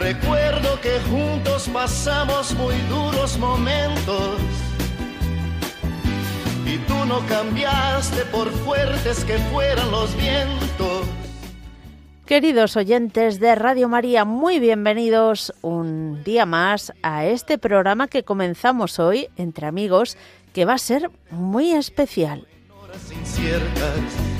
Recuerdo que juntos pasamos muy duros momentos. Y tú no cambiaste por fuertes que fueran los vientos. Queridos oyentes de Radio María, muy bienvenidos un día más a este programa que comenzamos hoy entre amigos, que va a ser muy especial. En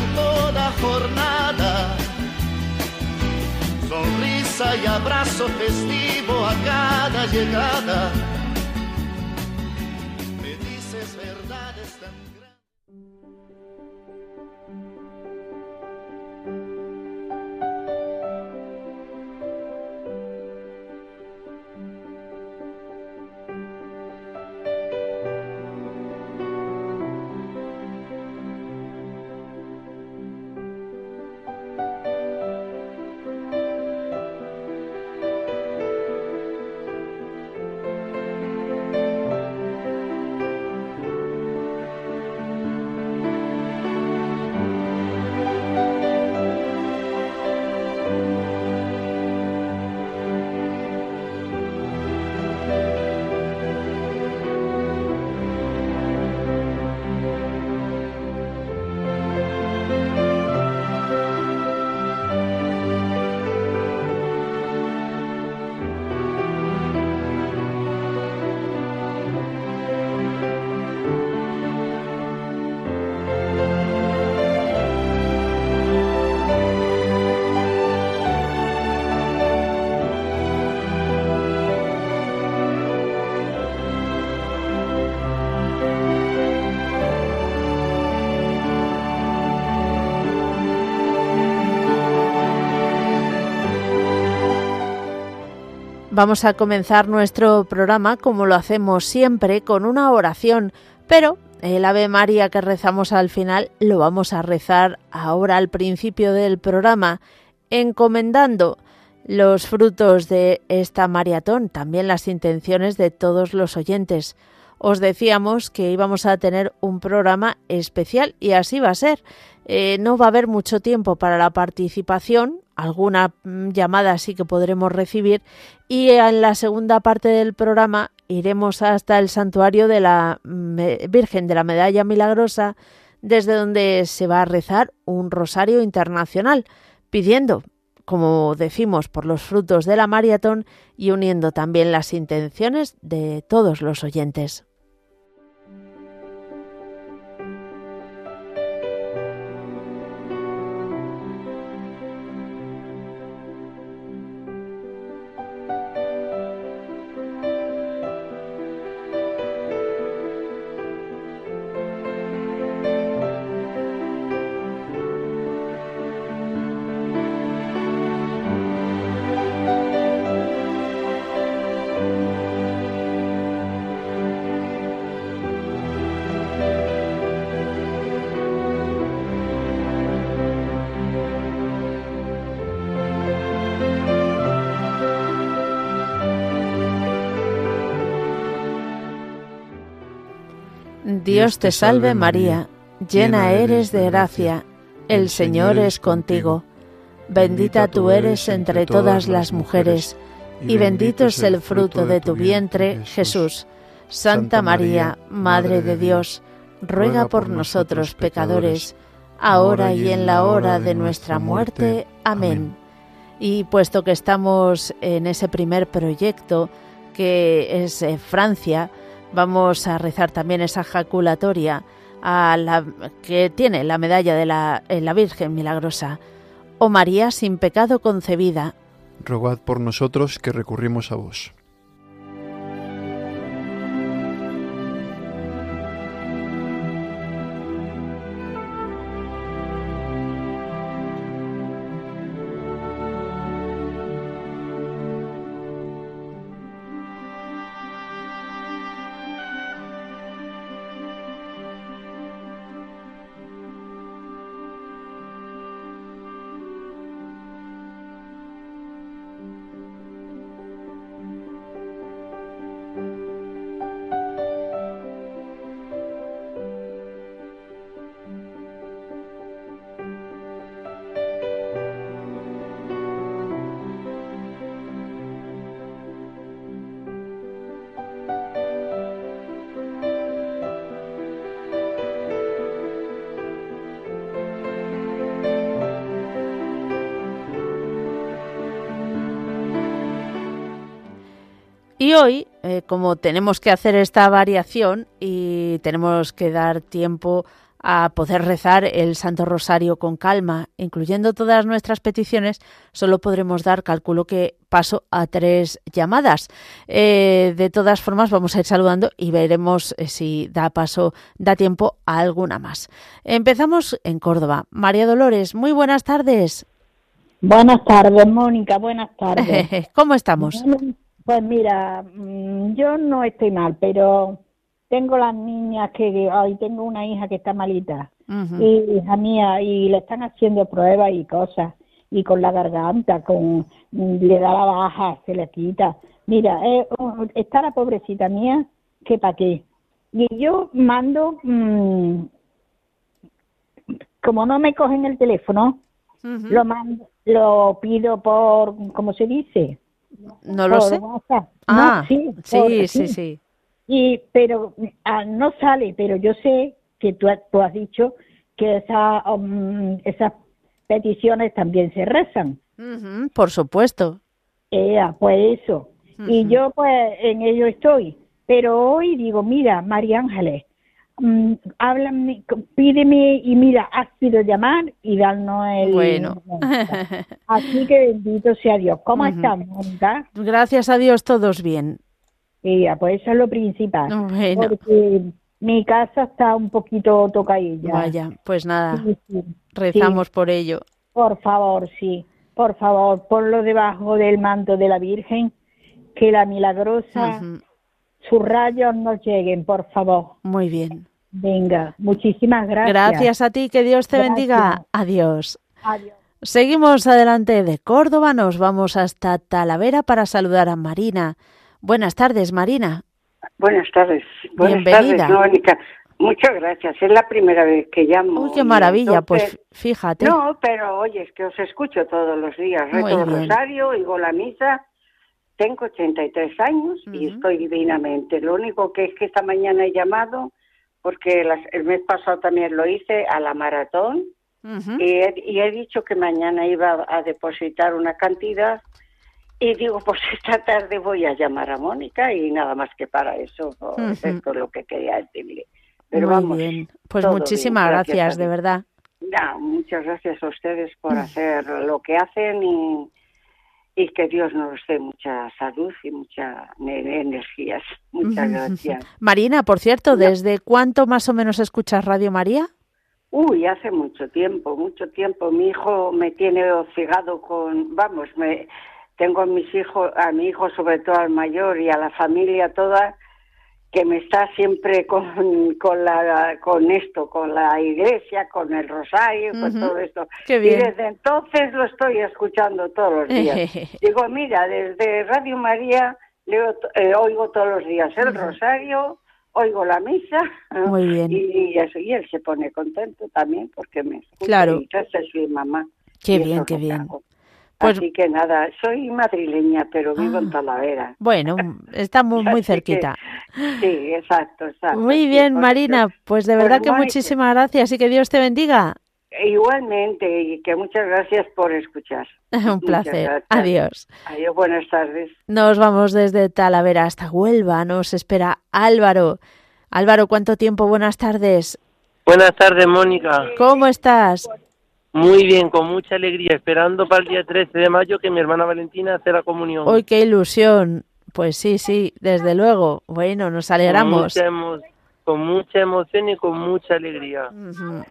toda jornada sonrisa y abrazo festivo a cada llegada. Vamos a comenzar nuestro programa como lo hacemos siempre con una oración, pero el Ave María que rezamos al final lo vamos a rezar ahora al principio del programa, encomendando los frutos de esta maratón, también las intenciones de todos los oyentes. Os decíamos que íbamos a tener un programa especial y así va a ser. Eh, no va a haber mucho tiempo para la participación, alguna mm, llamada sí que podremos recibir y en la segunda parte del programa iremos hasta el santuario de la Virgen de la Medalla Milagrosa desde donde se va a rezar un rosario internacional pidiendo como decimos, por los frutos de la maratón y uniendo también las intenciones de todos los oyentes. Dios te salve María, llena eres de gracia, el Señor es contigo. Bendita tú eres entre todas las mujeres, y bendito es el fruto de tu vientre, Jesús. Santa María, Madre de Dios, ruega por nosotros pecadores, ahora y en la hora de nuestra muerte. Amén. Y puesto que estamos en ese primer proyecto, que es eh, Francia, vamos a rezar también esa jaculatoria a la, que tiene la medalla de la, la Virgen Milagrosa. Oh María sin pecado concebida. Rogad por nosotros que recurrimos a vos. Y hoy, eh, como tenemos que hacer esta variación y tenemos que dar tiempo a poder rezar el Santo Rosario con calma, incluyendo todas nuestras peticiones, solo podremos dar, cálculo que paso a tres llamadas. Eh, de todas formas, vamos a ir saludando y veremos eh, si da paso, da tiempo a alguna más. Empezamos en Córdoba. María Dolores, muy buenas tardes. Buenas tardes, Mónica, buenas tardes. ¿Cómo estamos? Pues mira, mm, yo no estoy mal, pero tengo las niñas que hoy tengo una hija que está malita y hija mía y le están haciendo pruebas y cosas y con la garganta, con mm, le da la baja, se le quita. Mira, eh, está la pobrecita mía que pa' qué. Y yo mando, mm, como no me cogen el teléfono, lo mando, lo pido por, ¿cómo se dice? No lo sé. Ah, sí, sí, sí, sí, Y, pero ah, no sale, pero yo sé que tú, tú has dicho que esa, um, esas peticiones también se rezan. por supuesto. Eh, pues eso. Y yo pues en ello estoy. Pero hoy digo, mira, María Ángeles, Mm, háblame, pídeme y mira, has sido llamar y darnos el... Bueno. Así que bendito sea Dios. ¿Cómo estamos, Gracias a Dios, todos bien. Sí, pues eso es lo principal. Porque mi casa está un poquito tocadilla. Vaya, pues nada, rezamos por ello. Por favor, sí. Por favor, ponlo debajo del manto de la Virgen, que la milagrosa, sus rayos nos lleguen, por favor. Muy bien. Venga, muchísimas gracias. Gracias a ti, que Dios te bendiga. Adiós. Adiós. Seguimos adelante de Córdoba, nos vamos hasta Talavera para saludar a Marina. Buenas tardes, Marina. Buenas tardes. Buenas Bienvenida. tardes, Mónica. Muchas gracias. Es la primera vez que llamo. Uy, qué maravilla. pues fíjate. No, pero oye, es que os escucho todos los días. Reto rosario, oigo la misa. Tengo 83 años y estoy divinamente. Lo único que es que esta mañana he llamado porque el mes pasado también lo hice a la maratón. Y, he, dicho que mañana iba a depositar una cantidad. Y digo, pues esta tarde voy a llamar a Mónica y nada más que para eso, pues, esto es lo que quería decirle. Pero Muy vamos, bien, pues muchísimas gracias, de verdad. Ya, muchas gracias a ustedes por hacer lo que hacen y, y que Dios nos dé mucha salud y muchas energías. Muchas gracias. Marina, por cierto, ¿desde cuánto más o menos escuchas Radio María? Uy, hace mucho tiempo, mucho tiempo. Mi hijo me tiene hostigado con, vamos, me tengo a mis hijos, a mi hijo sobre todo al mayor y a la familia toda que me está siempre con, con, la, con esto, con la iglesia, con el rosario, con todo esto. Y desde entonces lo estoy escuchando todos los días. Digo, mira, desde Radio María leo, eh, oigo todos los días el rosario, oigo la misa. Muy bien. Y, eso, y él se pone contento también porque me escucha claro. y es mi mamá. Qué bien, qué bien. Pues Así que nada, soy madrileña, pero vivo en ah. Talavera. Bueno, estamos muy cerquita. sí, exacto, exacto. Muy bien, Marina, pues de verdad que muchísimas gracias y que Dios te bendiga. Igualmente, y que muchas gracias por escuchar. Un placer. Adiós. Adiós, buenas tardes. Nos vamos desde Talavera hasta Huelva. Nos espera Álvaro. Álvaro, ¿cuánto tiempo? Buenas tardes. Buenas tardes, Mónica. ¿Cómo estás? Muy bien, con mucha alegría, esperando para el día 13 de mayo que mi hermana Valentina hace la comunión. ¡Uy, qué ilusión! Pues sí, sí, desde luego. Bueno, nos alegramos. Con mucha, emoción y con mucha alegría.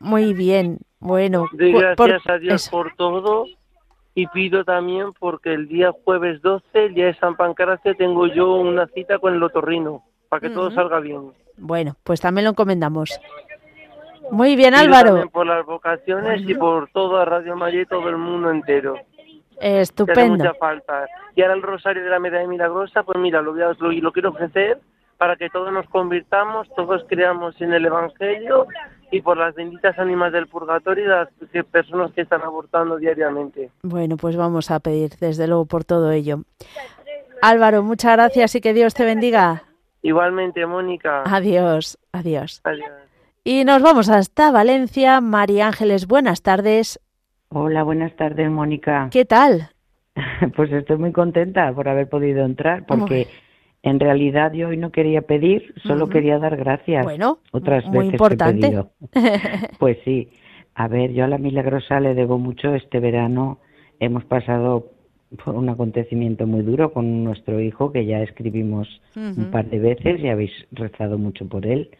Muy bien, bueno. Doy gracias a Dios por todo y pido también porque el día jueves 12, el día de San Pancracio, tengo yo una cita con el otorrino para que todo salga bien. Bueno, pues también lo encomendamos. Muy bien, Álvaro. por las vocaciones y por toda Radio María y todo el mundo entero. Estupendo. mucha falta. Y ahora el Rosario de la Medalla Milagrosa, pues mira, lo, voy a, lo, lo quiero ofrecer para que todos nos convirtamos, todos creamos en el Evangelio y por las benditas ánimas del purgatorio y las personas que están abortando diariamente. Bueno, pues vamos a pedir desde luego por todo ello. Álvaro, muchas gracias y que Dios te bendiga. Igualmente, Mónica. Adiós, adiós. Adiós. Y nos vamos hasta Valencia. María Ángeles, buenas tardes. Hola, buenas tardes, Mónica. ¿Qué tal? pues estoy muy contenta por haber podido entrar, porque en realidad yo hoy no quería pedir, solo quería dar gracias. Bueno, otras muy veces importante. he pedido. pues sí. A ver, yo a la Milagrosa le debo mucho. Este verano hemos pasado por un acontecimiento muy duro con nuestro hijo, que ya escribimos un par de veces y habéis rezado mucho por él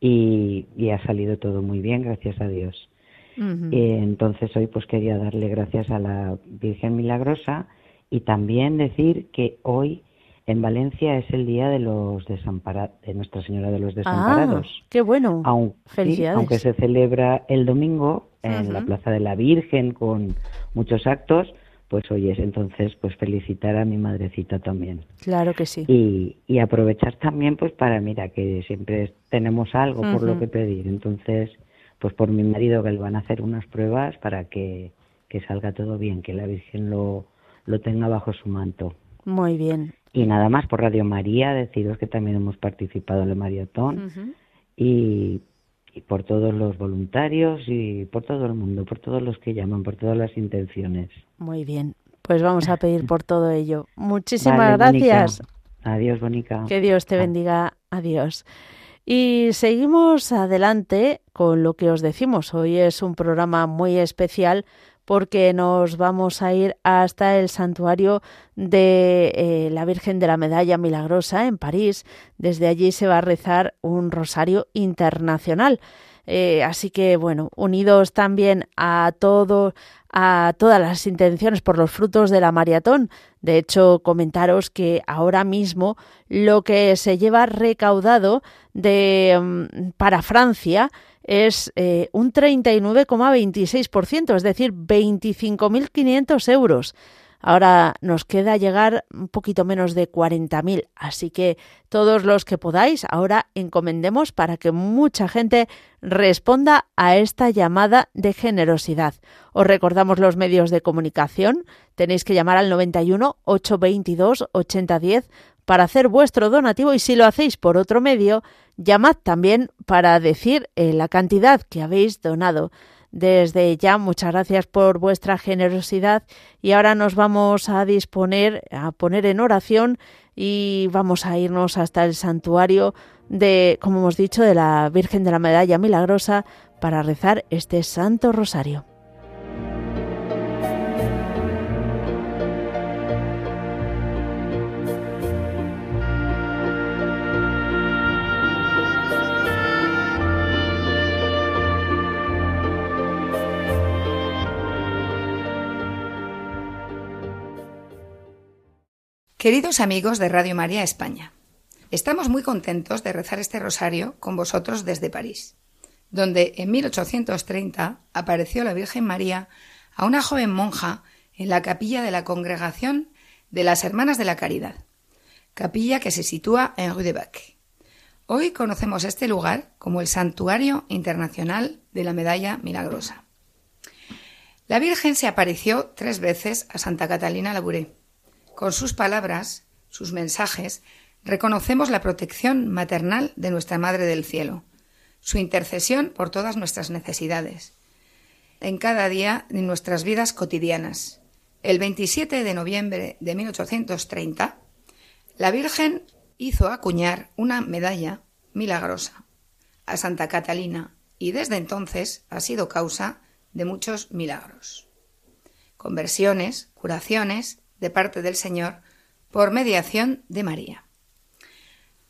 y, ha salido todo muy bien, gracias a Dios. Eh, entonces hoy pues quería darle gracias a la Virgen Milagrosa y también decir que hoy en Valencia es el día de los desamparados, de Nuestra Señora de los Desamparados. Ah, qué bueno. Aunque, Felicidades. aunque se celebra el domingo en la Plaza de la Virgen con muchos actos, pues oyes, entonces pues felicitar a mi madrecita también. Claro que sí. Y, y aprovechar también pues para, mira, que siempre tenemos algo por lo que pedir, entonces pues por mi marido que le van a hacer unas pruebas para que, que salga todo bien, que la Virgen lo, lo tenga bajo su manto. Muy bien. Y nada más por Radio María, deciros que también hemos participado en el maratón y y por todos los voluntarios y por todo el mundo, por todos los que llaman, por todas las intenciones. Muy bien, pues vamos a pedir por todo ello. Muchísimas gracias. Adiós, Bonica. Que Dios te bendiga. Adiós. Y seguimos adelante con lo que os decimos. Hoy es un programa muy especial porque nos vamos a ir hasta el santuario de eh, la Virgen de la Medalla Milagrosa en París. Desde allí se va a rezar un rosario internacional. Eh, así que, bueno, unidos también a todo, a todas las intenciones por los frutos de la maratón. De hecho, comentaros que ahora mismo lo que se lleva recaudado de, mm, para Francia es eh, un 39,26%, es decir, 25.500 euros. Ahora nos queda llegar un poquito menos de 40.000, así que todos los que podáis, ahora encomendemos para que mucha gente responda a esta llamada de generosidad. Os recordamos los medios de comunicación, tenéis que llamar al 91 822 8010 para hacer vuestro donativo y si lo hacéis por otro medio, llamad también para decir eh, la cantidad que habéis donado. Desde ya, muchas gracias por vuestra generosidad y ahora nos vamos a disponer a poner en oración y vamos a irnos hasta el santuario de, como hemos dicho, de la Virgen de la Medalla Milagrosa para rezar este Santo Rosario. Queridos amigos de Radio María España, estamos muy contentos de rezar este rosario con vosotros desde París, donde en 1830 apareció la Virgen María a una joven monja en la capilla de la Congregación de las Hermanas de la Caridad, capilla que se sitúa en Rue de Bac. Hoy conocemos este lugar como el Santuario Internacional de la Medalla Milagrosa. La Virgen se apareció tres veces a Santa Catalina Labouré. Con sus palabras, sus mensajes, reconocemos la protección maternal de nuestra Madre del Cielo, su intercesión por todas nuestras necesidades, en cada día de nuestras vidas cotidianas. El 27 de noviembre de 1830, la Virgen hizo acuñar una medalla milagrosa a Santa Catalina y desde entonces ha sido causa de muchos milagros. Conversiones, curaciones de parte del Señor por mediación de María.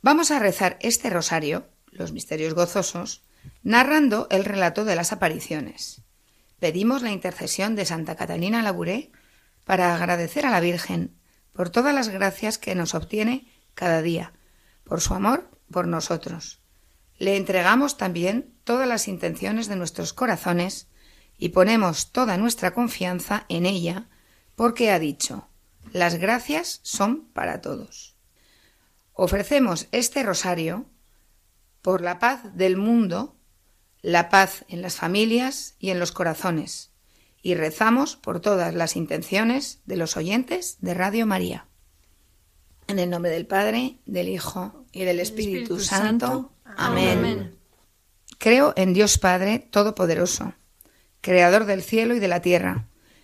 Vamos a rezar este rosario, los misterios gozosos, narrando el relato de las apariciones. Pedimos la intercesión de Santa Catalina Labouré para agradecer a la Virgen por todas las gracias que nos obtiene cada día, por su amor por nosotros. Le entregamos también todas las intenciones de nuestros corazones y ponemos toda nuestra confianza en ella, porque ha dicho, las gracias son para todos. Ofrecemos este rosario por la paz del mundo, la paz en las familias y en los corazones, y rezamos por todas las intenciones de los oyentes de Radio María. En el nombre del Padre, del Hijo y del Espíritu, Santo. Amén. Creo en Dios Padre Todopoderoso Creador del cielo y de la tierra.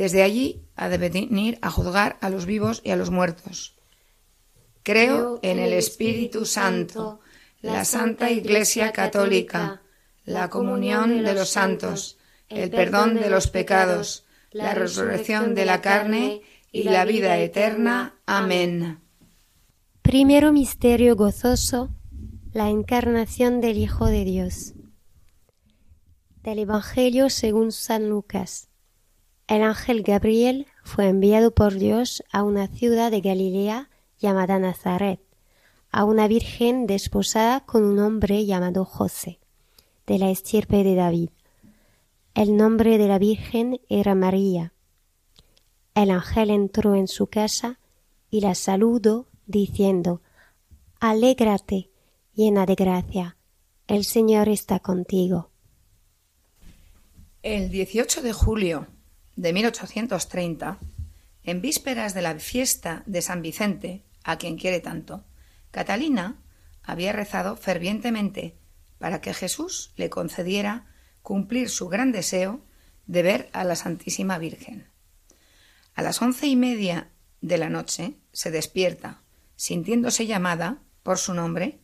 Desde allí ha de venir a juzgar a los vivos y a los muertos. Creo en el Espíritu Santo, la Santa Iglesia Católica, la comunión de los santos, el perdón de los pecados, la resurrección de la carne y la vida eterna. Amén. Primero misterio gozoso, la encarnación del Hijo de Dios. Del Evangelio según San Lucas. El ángel Gabriel fue enviado por Dios a una ciudad de Galilea llamada Nazaret, a una virgen desposada con un hombre llamado José, de la estirpe de David. El nombre de la virgen era María. El ángel entró en su casa y la saludó diciendo Alégrate, llena de gracia, el Señor está contigo. El 18 de julio de 1830, en vísperas de la fiesta de San Vicente, a quien quiere tanto, Catalina había rezado fervientemente para que Jesús le concediera cumplir su gran deseo de ver a la Santísima Virgen. A las once y media de la noche se despierta, sintiéndose llamada por su nombre,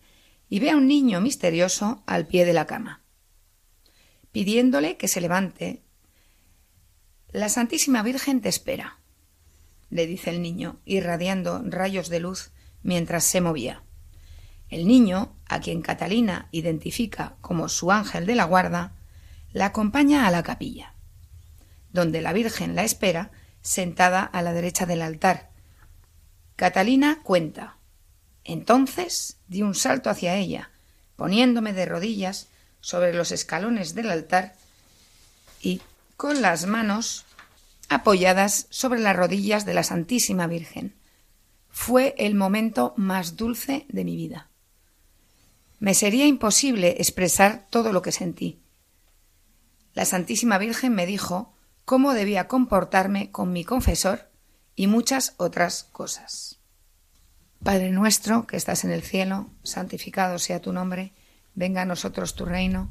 y ve a un niño misterioso al pie de la cama. Pidiéndole que se levante, la Santísima Virgen te espera, le dice el niño, irradiando rayos de luz mientras se movía. El niño, a quien Catalina identifica como su ángel de la guarda, la acompaña a la capilla, donde la Virgen la espera sentada a la derecha del altar. Catalina cuenta. Entonces di un salto hacia ella, poniéndome de rodillas sobre los escalones del altar y con las manos apoyadas sobre las rodillas de la Santísima Virgen. Fue el momento más dulce de mi vida. Me sería imposible expresar todo lo que sentí. La Santísima Virgen me dijo cómo debía comportarme con mi confesor y muchas otras cosas. Padre nuestro que estás en el cielo, santificado sea tu nombre, venga a nosotros tu reino,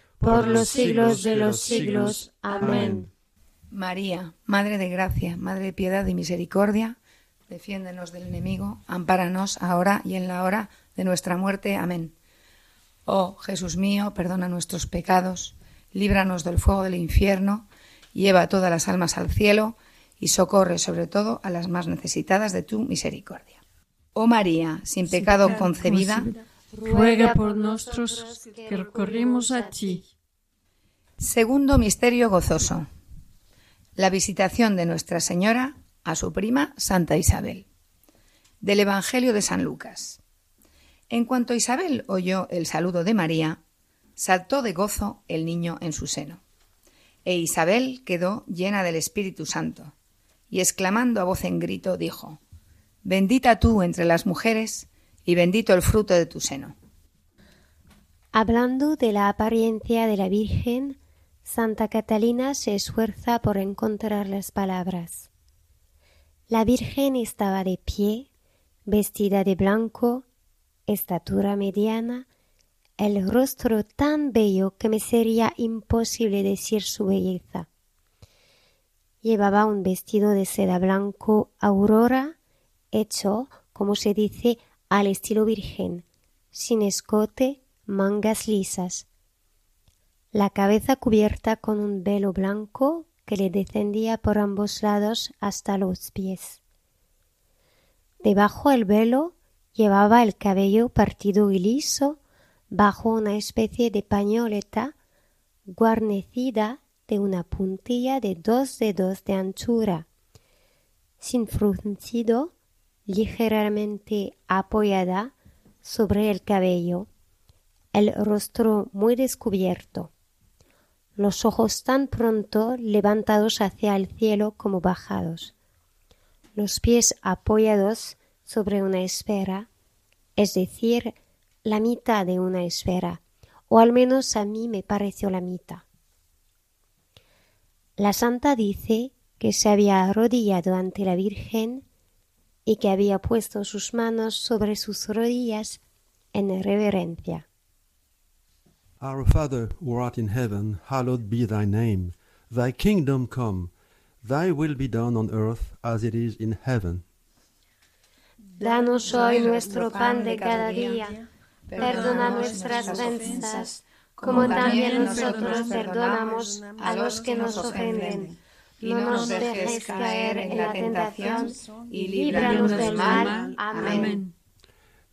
por los siglos de los siglos. Amén. María, Madre de Gracia, Madre de Piedad y Misericordia, defiéndenos del enemigo, ampáranos ahora y en la hora de nuestra muerte. Amén. Oh Jesús mío, perdona nuestros pecados, líbranos del fuego del infierno, lleva todas las almas al cielo y socorre sobre todo a las más necesitadas de tu misericordia. Oh María, sin, pecado, concebida, ruega por nosotros que recorrimos a ti. Segundo misterio gozoso la visitación de Nuestra Señora a su prima Santa Isabel. Del Evangelio de San Lucas. En cuanto Isabel oyó el saludo de María, saltó de gozo el niño en su seno. E Isabel quedó llena del Espíritu Santo, y exclamando a voz en grito dijo, Bendita tú entre las mujeres, y bendito el fruto de tu seno. Hablando de la apariencia de la Virgen, Santa Catalina se esfuerza por encontrar las palabras. La Virgen estaba de pie, vestida de blanco, estatura mediana, el rostro tan bello que me sería imposible decir su belleza. Llevaba un vestido de seda blanco aurora, hecho, como se dice, al estilo virgen, sin escote, mangas lisas, la cabeza cubierta con un velo blanco que le descendía por ambos lados hasta los pies. Debajo del velo llevaba el cabello partido y liso bajo una especie de pañoleta guarnecida de una puntilla de dos dedos de anchura, sin fruncido, ligeramente apoyada sobre el cabello, el rostro muy descubierto, los ojos tan pronto levantados hacia el cielo como bajados, los pies apoyados sobre una esfera, es decir, la mitad de una esfera, o al menos a mí me pareció la mitad. La santa dice que se había arrodillado ante la Virgen y que había puesto sus manos sobre sus rodillas en reverencia. Our Father who art in heaven, hallowed be thy name. Thy kingdom come, thy will be done on earth as it is in heaven. Danos hoy nuestro pan de cada día. Perdona nuestras ofensas, como también nosotros perdonamos a los que nos ofenden. No nos dejes caer en la tentación y líbranos del mal. Amén.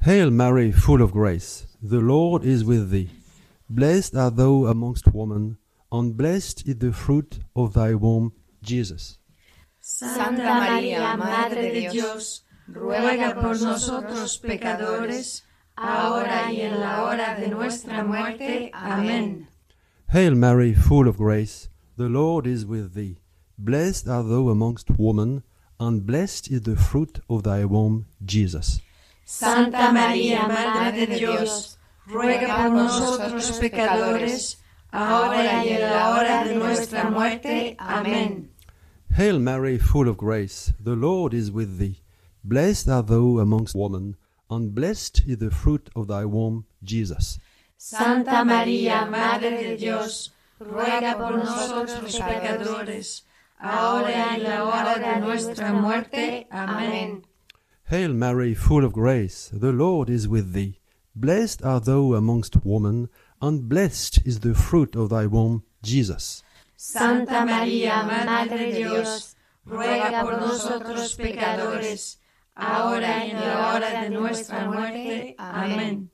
Hail Mary, full of grace, the Lord is with thee. Blessed art thou amongst women, and blessed is the fruit of thy womb, Jesus. Santa María, Madre de Dios, ruega por nosotros pecadores, ahora y en la hora de nuestra muerte. Amén. Hail Mary, full of grace, the Lord is with thee. Blessed art thou amongst women, and blessed is the fruit of thy womb, Jesus. Santa María, Madre de Dios, ruega por nosotros pecadores, ahora y en la hora de nuestra muerte. Amén. Hail Mary, full of grace, the Lord is with thee. Blessed art thou amongst women, and blessed is the fruit of thy womb, Jesus. Santa María, Madre de Dios, ruega por nosotros pecadores, ahora y en la hora de nuestra muerte. Amén. Hail Mary, full of grace, the Lord is with thee. Blessed art thou amongst women, and blessed is the fruit of thy womb, Jesus. Santa María, Madre de Dios, ruega por nosotros pecadores, ahora y en la hora de nuestra muerte. Amén.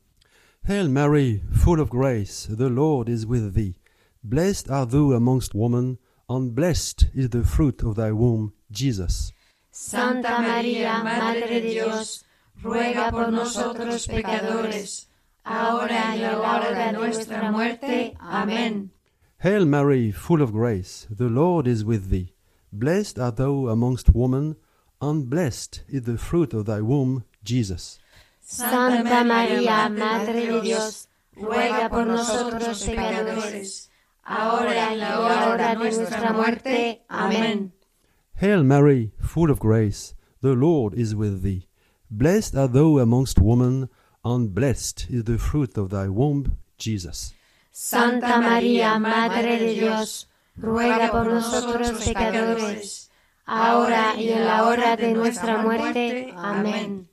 Hail Mary, full of grace, the Lord is with thee. Blessed art thou amongst women, and blessed is the fruit of thy womb, Jesus. Santa María, Madre de Dios, ruega por nosotros pecadores, ahora y en la hora de nuestra muerte. Amén. Hail Mary, full of grace, the Lord is with thee. Blessed art thou amongst women, and blessed is the fruit of thy womb, Jesus. Santa María, Madre de Dios, ruega por nosotros pecadores, ahora y en la hora de nuestra muerte. Amén. Hail Mary, full of grace, the Lord is with thee. Blessed art thou amongst women, and blessed is the fruit of thy womb, Jesus. Santa María, Madre de Dios, ruega por nosotros pecadores, ahora y en la hora de nuestra muerte. Amén.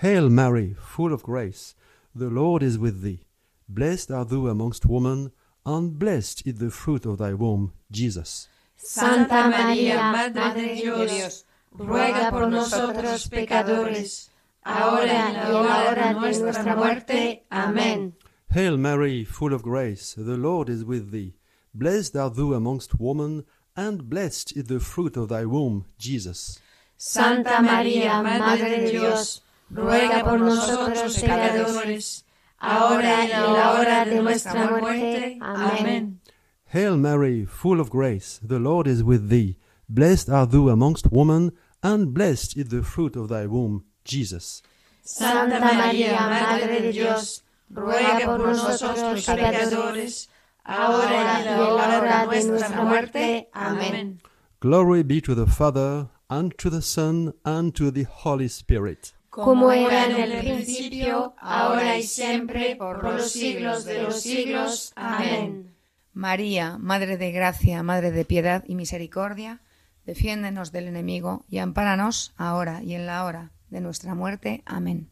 Hail Mary, full of grace, the Lord is with thee. Blessed art thou amongst women, and blessed is the fruit of thy womb, Jesus. Santa María, Madre de Dios, ruega por nosotros pecadores, ahora y en la hora de nuestra muerte. Amén. Hail Mary, full of grace, the Lord is with thee. Blessed art thou amongst women, and blessed is the fruit of thy womb, Jesus. Santa María, Madre de Dios, ruega por nosotros pecadores, ahora y en la hora de nuestra muerte. Amén. Hail Mary, full of grace, the Lord is with thee. Blessed art thou amongst women, and blessed is the fruit of thy womb, Jesus. Santa María, Madre de Dios, ruega por nosotros pecadores, ahora y en la hora de nuestra muerte. Amén. Glory be to the Father, and to the Son, and to the Holy Spirit. Como era en el principio, ahora y siempre, por los siglos de los siglos. Amén. María, Madre de Gracia, Madre de Piedad y Misericordia, defiéndenos del enemigo y ampáranos ahora y en la hora de nuestra muerte. Amén.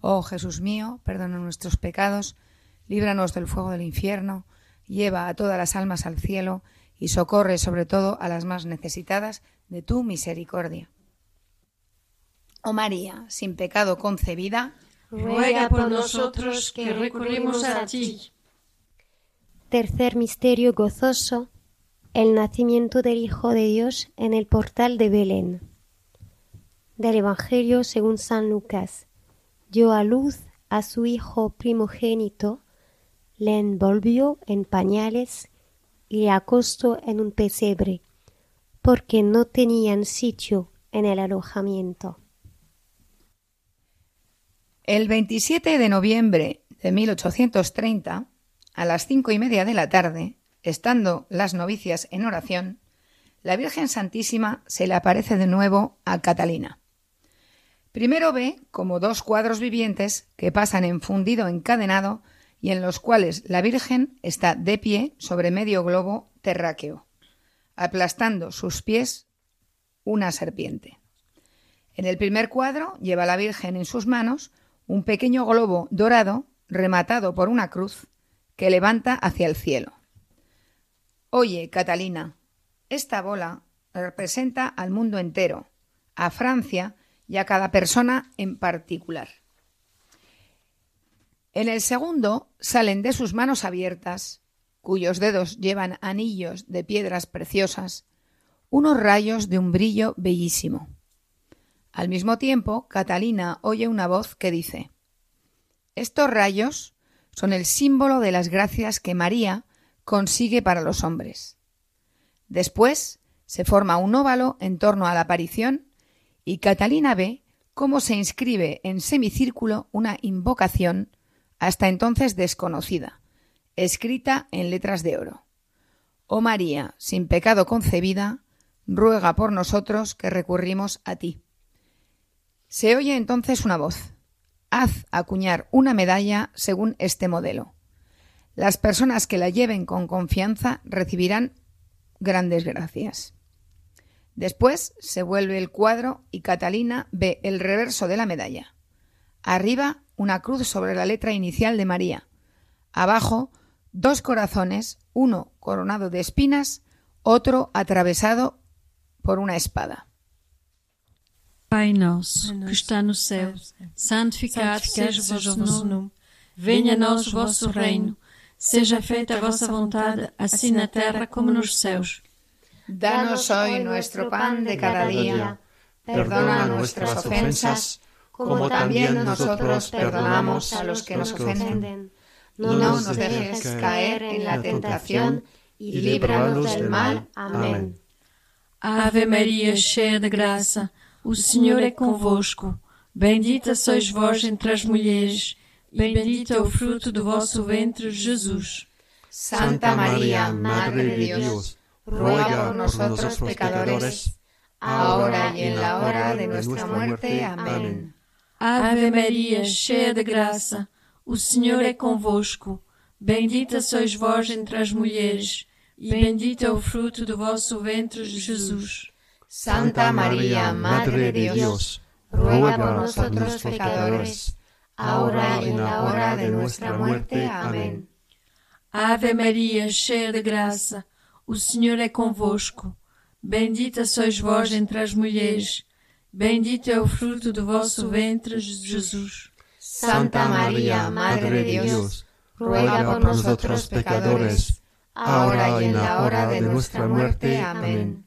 Oh Jesús mío, perdona nuestros pecados, líbranos del fuego del infierno, lleva a todas las almas al cielo y socorre sobre todo a las más necesitadas de tu misericordia. Oh María, sin pecado concebida, ruega por nosotros que recurrimos a ti. Tercer misterio gozoso, el nacimiento del Hijo de Dios en el portal de Belén. Del Evangelio según San Lucas. Dio a luz a su hijo primogénito, le envolvió en pañales y le acostó en un pesebre, porque no tenían sitio en el alojamiento. El 27 de noviembre de 1830, a las cinco y media de la tarde, estando las novicias en oración, la Virgen Santísima se le aparece de nuevo a Catalina. Primero ve como dos cuadros vivientes que pasan en fundido encadenado y en los cuales la Virgen está de pie sobre medio globo terráqueo, aplastando sus pies una serpiente. En el primer cuadro lleva la Virgen en sus manos un pequeño globo dorado rematado por una cruz que levanta hacia el cielo. Oye, Catalina, esta bola representa al mundo entero, a Francia y a cada persona en particular. En el segundo salen de sus manos abiertas, cuyos dedos llevan anillos de piedras preciosas, unos rayos de un brillo bellísimo. Al mismo tiempo, Catalina oye una voz que dice Estos rayos son el símbolo de las gracias que María consigue para los hombres. Después se forma un óvalo en torno a la aparición y Catalina ve cómo se inscribe en semicírculo una invocación hasta entonces desconocida, escrita en letras de oro. Oh María, sin pecado concebida, ruega por nosotros que recurrimos a ti. Se oye entonces una voz. Haz acuñar una medalla según este modelo. Las personas que la lleven con confianza recibirán grandes gracias. Después se vuelve el cuadro y Catalina ve el reverso de la medalla. Arriba una cruz sobre la letra inicial de María. Abajo dos corazones, uno coronado de espinas, otro atravesado por una espada. Pai nosso, que está no céu, santificado seja o vosso nome. Venha a nós o vosso reino. Seja feita a vossa vontade, assim na terra como nos céus. Danos hoy nuestro pan de cada día. Perdona nuestras ofensas, como también nosotros perdonamos a los que nos ofenden. No nos dejes caer en la tentación y líbranos del mal. Amén. Ave Maria, cheia de graça, o Senhor é convosco. Bendita sois vós entre as mulheres, bendito é o fruto do vosso ventre, Jesus. Santa Maria, Madre de Dios, ruega por nosotros pecadores, ahora y en la hora de nuestra muerte. Amén. Ave Maria, cheia de graça, o Senhor é convosco. Bendita sois vós entre as mulheres, e bendito é o fruto do vosso ventre, Jesus. Santa Maria, Madre de Dios, ruega por nosotros pecadores, ahora y en la hora de nuestra muerte. Amén. Ave Maria, cheia de graça, o Senhor é convosco. Bendita sois vós entre as mulheres, bendito é o fruto do vosso ventre, Jesus. Santa Maria, Madre de Dios, ruega por nosotros pecadores, ahora y en la hora de nuestra muerte. Amén.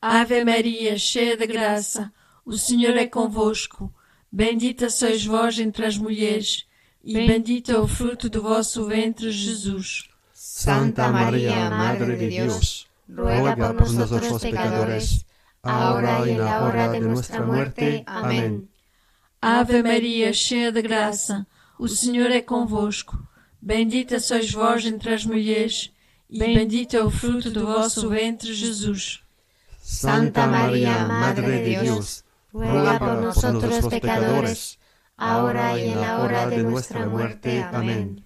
Ave Maria, cheia de graça, o Senhor é convosco. Bendita sois vós entre as mulheres, e bendito é o fruto do vosso ventre, Jesus. Santa María, Madre de Dios, ruega por nosotros pecadores, ahora y en la hora de nuestra muerte. Amén. Ave Maria, cheia de graça, o Senhor é convosco. Bendita sois vós entre as mulheres, e bendito é o fruto do vosso ventre, Jesus. Santa María, Madre de Dios, ruega por nosotros pecadores, ahora y en la hora de nuestra muerte. Amén.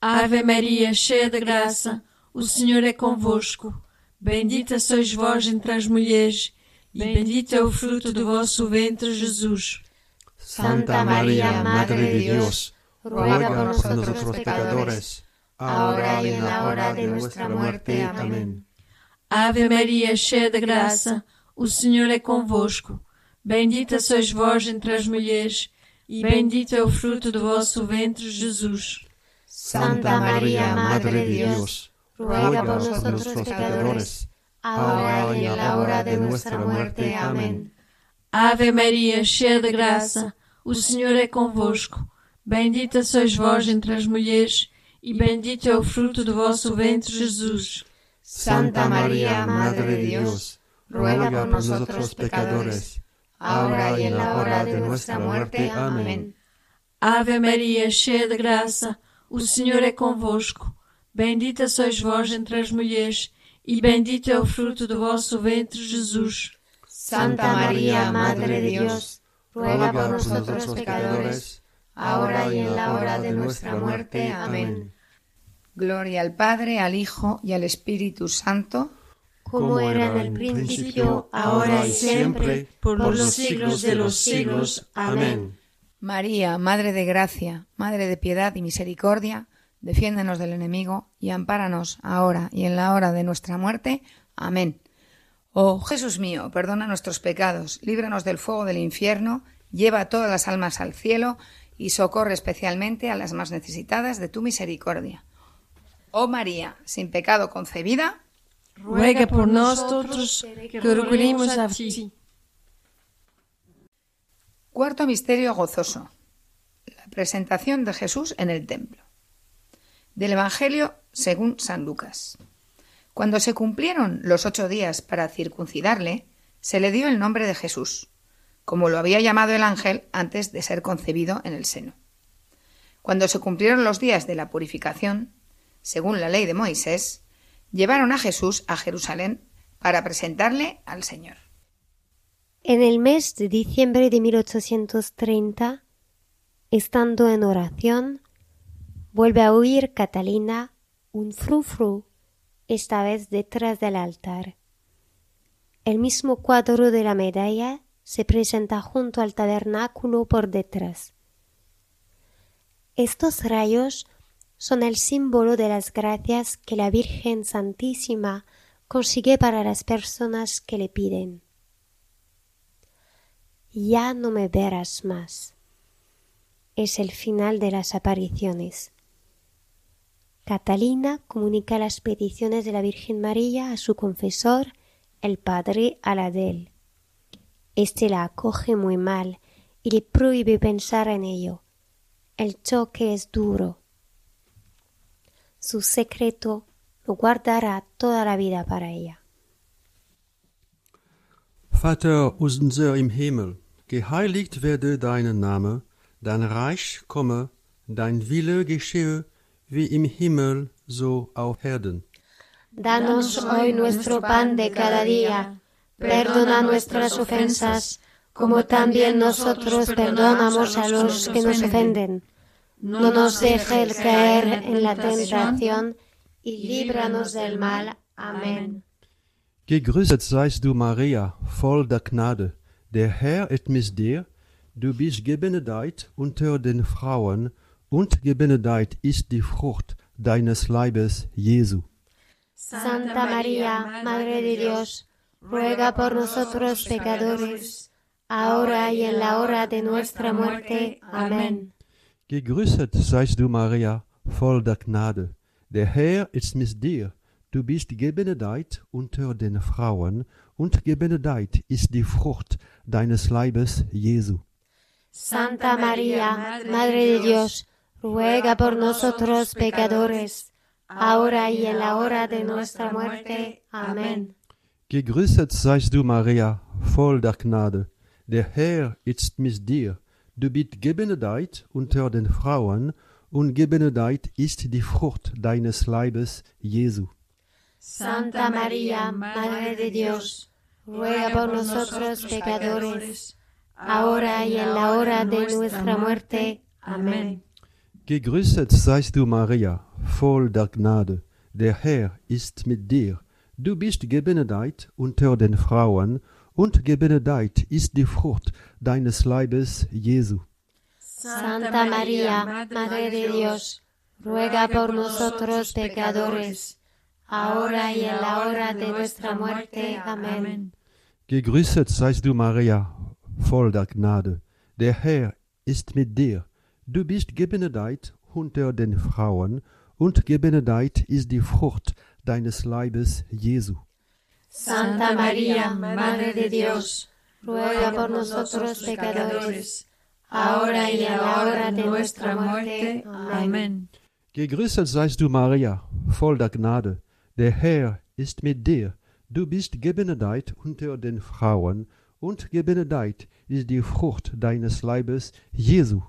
Ave Maria, cheia de graça, o Senhor é convosco. Bendita sois vós entre as mulheres, e bendito é o fruto do vosso ventre, Jesus. Santa María, Madre de Dios, ruega por nosotros pecadores, ahora y en la hora de nuestra muerte. Amén. Ave Maria, cheia de graça, o Senhor é convosco. Bendita sois vós entre as mulheres, e bendito é o fruto do vosso ventre, Jesus. Santa María, Madre de Dios, ruega por nosotros pecadores, ahora y en la hora de nuestra muerte. Amén. Ave Maria, cheia de graça, o Senhor é convosco. Bendita sois vós entre as mulheres, e bendito é o fruto do vosso ventre, Jesus. Santa María, Madre de Dios, ruega por nosotros pecadores, ahora y en la hora de nuestra muerte. Amén. Ave Maria, cheia de graça, o Senhor é convosco. Bendita sois vós entre as mulheres, e bendito é o fruto do vosso ventre, Jesus. Santa María, Madre de Dios, ruega por nosotros pecadores, ahora y en la hora de nuestra muerte. Amén. Gloria al Padre, al Hijo y al Espíritu Santo, como era en el principio, ahora y siempre, por los siglos de los siglos. Amén. María, Madre de Gracia, Madre de Piedad y Misericordia, defiéndenos del enemigo y ampáranos ahora y en la hora de nuestra muerte. Amén. Oh Jesús mío, perdona nuestros pecados, líbranos del fuego del infierno, lleva todas las almas al cielo y socorre especialmente a las más necesitadas de tu misericordia. Oh María, sin pecado concebida, ruega por nosotros que recurrimos a ti. Cuarto misterio gozoso. La presentación de Jesús en el templo. Del Evangelio según San Lucas. Cuando se cumplieron los ocho días para circuncidarle, se le dio el nombre de Jesús, como lo había llamado el ángel antes de ser concebido en el seno. Cuando se cumplieron los días de la purificación, según la ley de Moisés, llevaron a Jesús a Jerusalén para presentarle al Señor. En el mes de diciembre de 1830, estando en oración, vuelve a oír Catalina un frufru esta vez detrás del altar. El mismo cuadro de la medalla se presenta junto al tabernáculo por detrás. Estos rayos son el símbolo de las gracias que la Virgen Santísima consigue para las personas que le piden. Ya no me verás más. Es el final de las apariciones. Catalina comunica las peticiones de la Virgen María a su confesor, el padre Aladel. Este la acoge muy mal y le prohíbe pensar en ello. El choque es duro. Su secreto lo guardará toda la vida para ella. Vater unser im Himmel, geheiligt werde dein Name, dein Reich komme, dein Wille geschehe wie im Himmel, so auf Erden. Danos hoy nuestro pan de cada día. Perdona nuestras ofensas, como también nosotros perdonamos a los que nos ofenden. No nos dejes caer en la tentación y líbranos del mal. Amén. Gegrüßet seist du, Maria, voll der Gnade. Der Herr ist mit dir. Du bist gebenedeit unter den Frauen und gebenedeit ist die Frucht deines Leibes, Jesu. Santa María, Madre de Dios, ruega por nosotros pecadores, ahora y en la hora de nuestra muerte. Amén. Gegrüßet seist du, Maria, voll der Gnade. Der Herr ist mit dir. Du bist gebenedeit unter den Frauen, und gebenedeit ist die Frucht deines Leibes, Jesu. Santa María, Madre de Dios, ruega por nosotros pecadores, ahora y en la hora de nuestra muerte. Amén. Gegrüßet seist du, Maria, voll der Gnade. Der Herr ist mit dir. Du bist gebenedeit unter den Frauen, und gebenedeit ist die Frucht deines Leibes, Jesu. Santa María, Madre de Dios, ruega por nosotros pecadores, ahora y en la hora de nuestra muerte. Amén. Gegrüßet seist du, Maria, voll der Gnade. Der Herr ist mit dir. Du bist gebenedeit unter den Frauen, und gebenedeit ist die Frucht deines Leibes, Jesu. Santa María, Madre de Dios, ruega por nosotros pecadores, ahora y en la hora de nuestra muerte. Amén. Gegrüßet seist du, Maria, voll der Gnade. Der Herr ist mit dir. Du bist gebenedeit unter den Frauen, und gebenedeit ist die Frucht deines Leibes Jesu. Santa María, Madre de Dios, ruega por nosotros pecadores, ahora y en la hora de nuestra muerte. Amén. Gegrüßet seist du, Maria, voll der Gnade. Der Herr ist mit dir. Du bist gebenedeit unter den Frauen, und gebenedeit ist die Frucht deines Leibes, Jesu.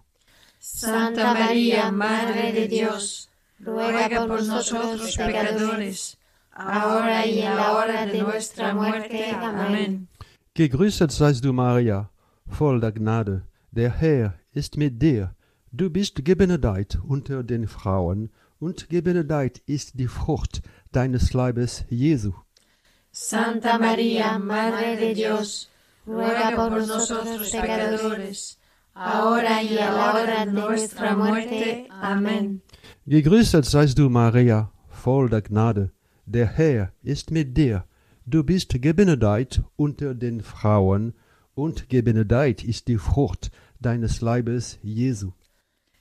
Santa María, Madre de Dios, ruega por nosotros pecadores, ahora y en la hora de nuestra muerte. Amén. Gegrüßet seist du, Maria, voll der Gnade. Der Herr ist mit dir. Du bist gebenedeit unter den Frauen, und gebenedeit ist die Frucht deines Leibes, Jesu. Santa María, Madre de Dios, ruega por nosotros pecadores, ahora y a la hora de nuestra muerte. Amén. Gegrüßet seist du, Maria, voll der Gnade. Der Herr ist mit dir. Du bist gebenedeit unter den Frauen, und gebenedeit ist die Frucht deines Leibes, Jesu.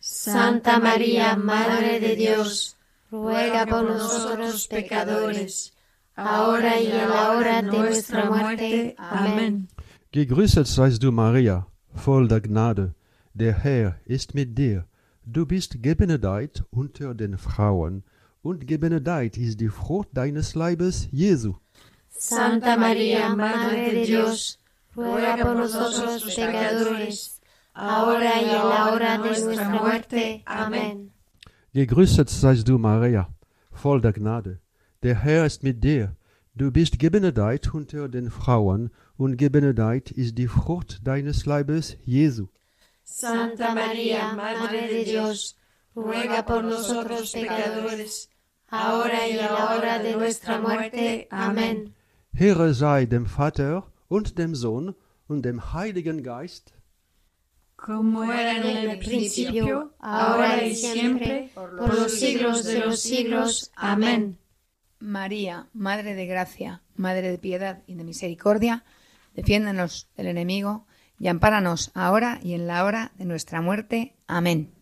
Santa María, Madre de Dios, ruega por nosotros pecadores, ahora y a la hora de nuestra muerte. Amén. Gegrüßet seist du, Maria, voll der Gnade. Der Herr ist mit dir. Du bist gebenedeit unter den Frauen, und gebenedeit ist die Frucht deines Leibes, Jesu. Santa María, Madre de Dios, ruega por nosotros pecadores, ahora y en la hora de nuestra muerte. Amén. Gegrüßet seist du, Maria, voll der Gnade. Der Herr ist mit dir. Du bist gebenedeit unter den Frauen, und gebenedeit ist die Frucht deines Leibes, Jesu. Santa María, Madre de Dios, ruega por nosotros pecadores, ahora y en la hora de nuestra muerte. Amén. Ehre sei dem Vater und dem Sohn und dem Heiligen Geist, como era en el principio, ahora y siempre, por los siglos de los siglos. Amén. María, Madre de Gracia, Madre de Piedad y de Misericordia, defiéndanos del enemigo y ampáranos ahora y en la hora de nuestra muerte. Amén.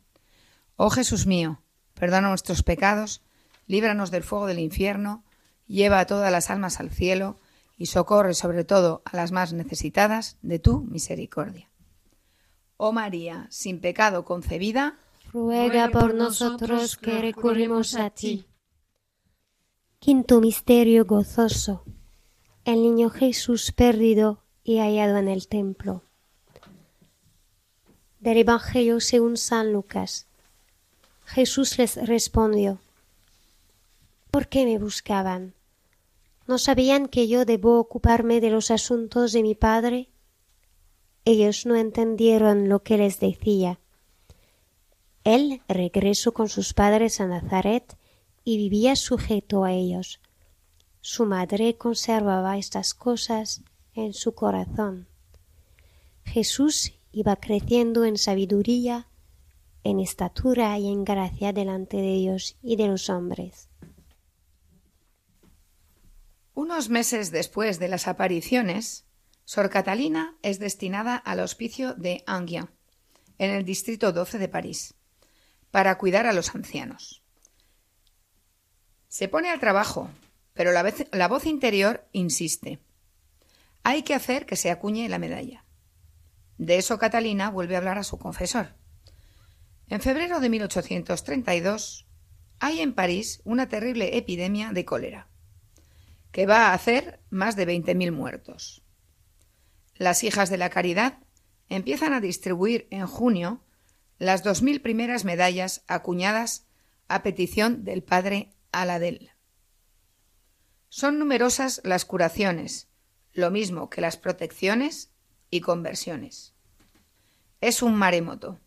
Oh Jesús mío, perdona nuestros pecados, líbranos del fuego del infierno, lleva a todas las almas al cielo y socorre sobre todo a las más necesitadas de tu misericordia. Oh María, sin pecado concebida, ruega por nosotros que recurrimos a ti. Quinto misterio gozoso. El niño Jesús perdido y hallado en el templo. Del Evangelio según San Lucas. Jesús les respondió, ¿Por qué me buscaban? ¿No sabían que yo debo ocuparme de los asuntos de mi Padre? Ellos no entendieron lo que les decía. Él regresó con sus padres a Nazaret y vivía sujeto a ellos. Su madre conservaba estas cosas en su corazón. Jesús iba creciendo en sabiduría, en estatura y en gracia delante de Dios y de los hombres. Unos meses después de las apariciones, Sor Catalina es destinada al hospicio de Enghien, en el distrito 12 de París, para cuidar a los ancianos. Se pone al trabajo, pero la, la voz interior insiste. Hay que hacer que se acuñe la medalla. De eso Catalina vuelve a hablar a su confesor. En febrero de 1832 hay en París una terrible epidemia de cólera, que va a hacer más de 20.000 muertos. Las hijas de la caridad empiezan a distribuir en junio las 2.000 primeras medallas acuñadas a petición del padre Aladel. Son numerosas las curaciones, lo mismo que las protecciones y conversiones. Es un maremoto.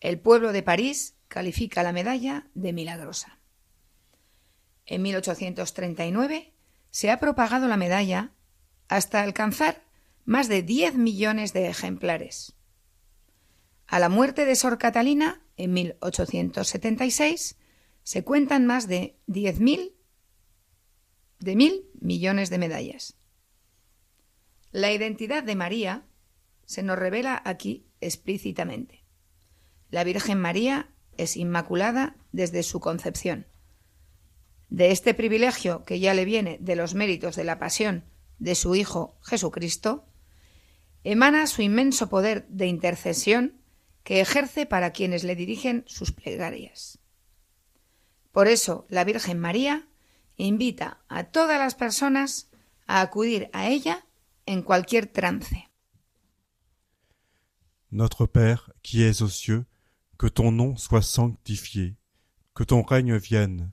El pueblo de París califica la medalla de milagrosa. En 1839 se ha propagado la medalla hasta alcanzar más de 10 millones de ejemplares. A la muerte de Sor Catalina, en 1876, se cuentan más de 10.000 de mil millones de medallas. La identidad de María se nos revela aquí explícitamente. La Virgen María es inmaculada desde su concepción. De este privilegio que ya le viene de los méritos de la pasión de su Hijo Jesucristo, emana su inmenso poder de intercesión que ejerce para quienes le dirigen sus plegarias. Por eso la Virgen María invita a todas las personas a acudir a ella en cualquier trance. Notre Père qui es aux cieux, que ton nom soit sanctifié, que ton règne vienne,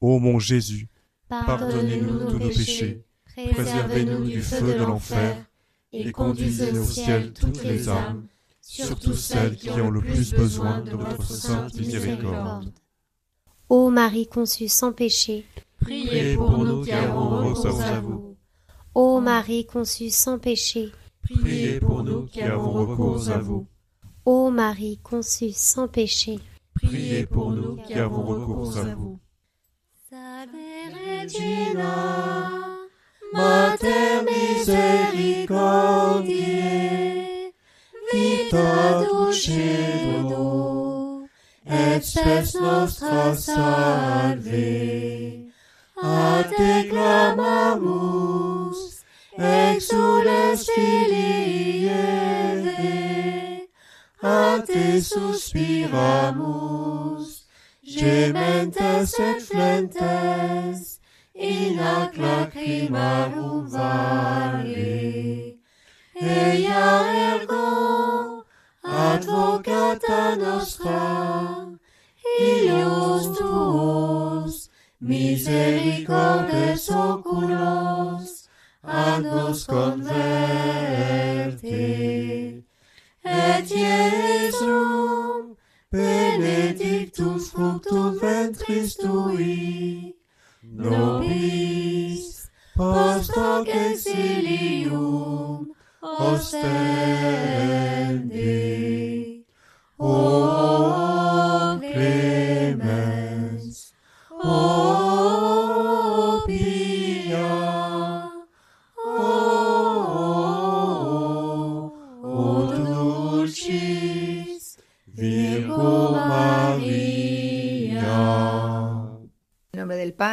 Ô mon Jésus, pardonnez-nous tous nos péchés, préservez-nous du feu de l'enfer, et conduisez au ciel toutes les âmes, surtout celles qui ont le plus besoin de votre sainte miséricorde. Ô Marie conçue sans péché, priez pour nous qui avons recours à vous. Ô Marie conçue sans péché, priez pour nous qui avons recours à vous. Ô Marie conçue sans péché, priez pour nous qui avons recours à vous. Regina, Mater misericordiae, vita dulcedo, et spes nostra salve. A te clamamus, exules filii Eve, a te suspiramus, gementes et flentes, in ac lacrimarum vale. Eia ergo, advocata nostra, ilios tuos, misericordes oculos, ad nos converte. Et Iesum, benedictus fructus ventris tui, nobis post hoc exilium ostendi. O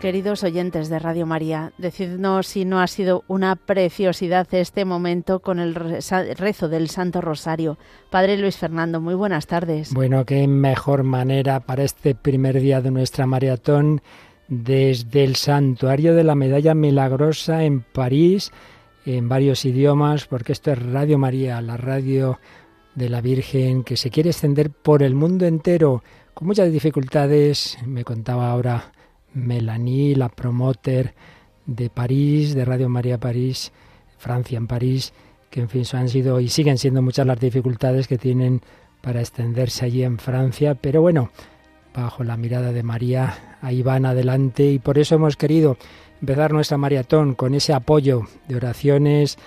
Queridos oyentes de Radio María, decidnos si no ha sido una preciosidad este momento con el rezo del Santo Rosario. Padre Luis Fernando, muy buenas tardes. Bueno, qué mejor manera para este primer día de nuestra maratón desde el Santuario de la Medalla Milagrosa en París, en varios idiomas, porque esto es Radio María, la radio de la Virgen que se quiere extender por el mundo entero, con muchas dificultades, me contaba ahora Melanie, la promoter de París, de Radio María París, Francia en París, que en fin han sido y siguen siendo muchas las dificultades que tienen para extenderse allí en Francia, pero bueno, bajo la mirada de María, ahí van adelante y por eso hemos querido empezar nuestra maratón con ese apoyo de oraciones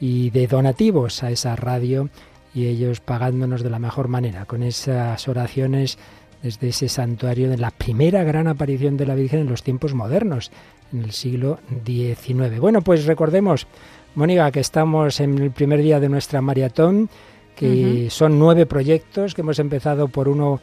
y de donativos a esa radio y ellos pagándonos de la mejor manera, con esas oraciones desde ese santuario de la primera gran aparición de la Virgen en los tiempos modernos, en el siglo XIX. Bueno, pues recordemos, Mónica, que estamos en el primer día de nuestra maratón, que son nueve proyectos, que hemos empezado por uno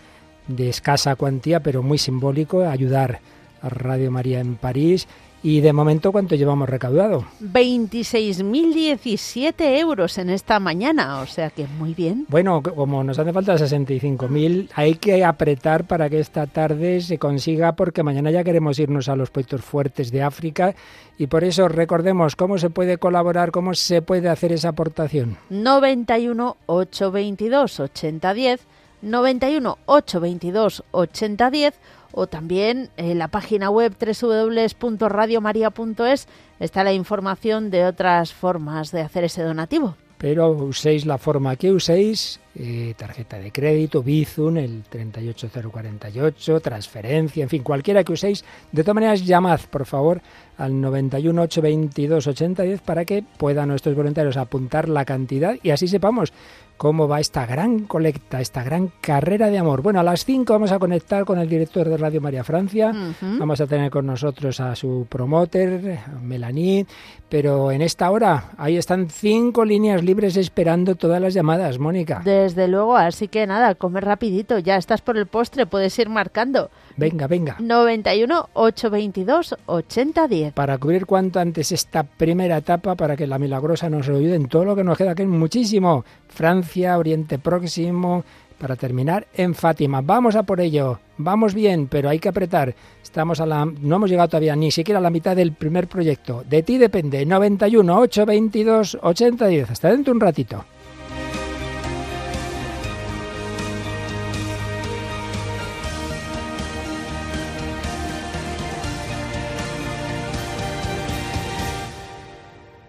de escasa cuantía, pero muy simbólico, ayudar a Radio María en París y de momento, ¿cuánto llevamos recaudado? 26.017 euros en esta mañana, o sea que muy bien. Bueno, como nos hace falta 65.000, hay que apretar para que esta tarde se consiga, porque mañana ya queremos irnos a los puestos fuertes de África y por eso recordemos cómo se puede colaborar, cómo se puede hacer esa aportación. 91 822 8010, 91 822 8010 o también en la página web www.radiomaria.es está la información de otras formas de hacer ese donativo. Pero uséis la forma que uséis, eh, tarjeta de crédito, Bizum, el 38048, transferencia, en fin, cualquiera que uséis. De todas maneras, llamad, por favor, al 91 822 8010 para que puedan nuestros voluntarios apuntar la cantidad y así sepamos cómo va esta gran colecta, esta gran carrera de amor. Bueno, a las 5 vamos a conectar con el director de Radio María Francia, vamos a tener con nosotros a su promoter, Melanie, pero en esta hora ahí están cinco líneas libres esperando todas las llamadas, Mónica. Desde luego, así que nada, come rapidito, ya estás por el postre, puedes ir marcando. Venga, venga. 91 822 8010. Para cubrir cuanto antes esta primera etapa, para que la milagrosa nos ayude en todo lo que nos queda, que muchísimo. Francia, Oriente Próximo, para terminar en Fátima. Vamos a por ello. Vamos bien, pero hay que apretar. Estamos a la no hemos llegado todavía ni siquiera a la mitad del primer proyecto. De ti depende. 91 822 8010. Hasta dentro un ratito.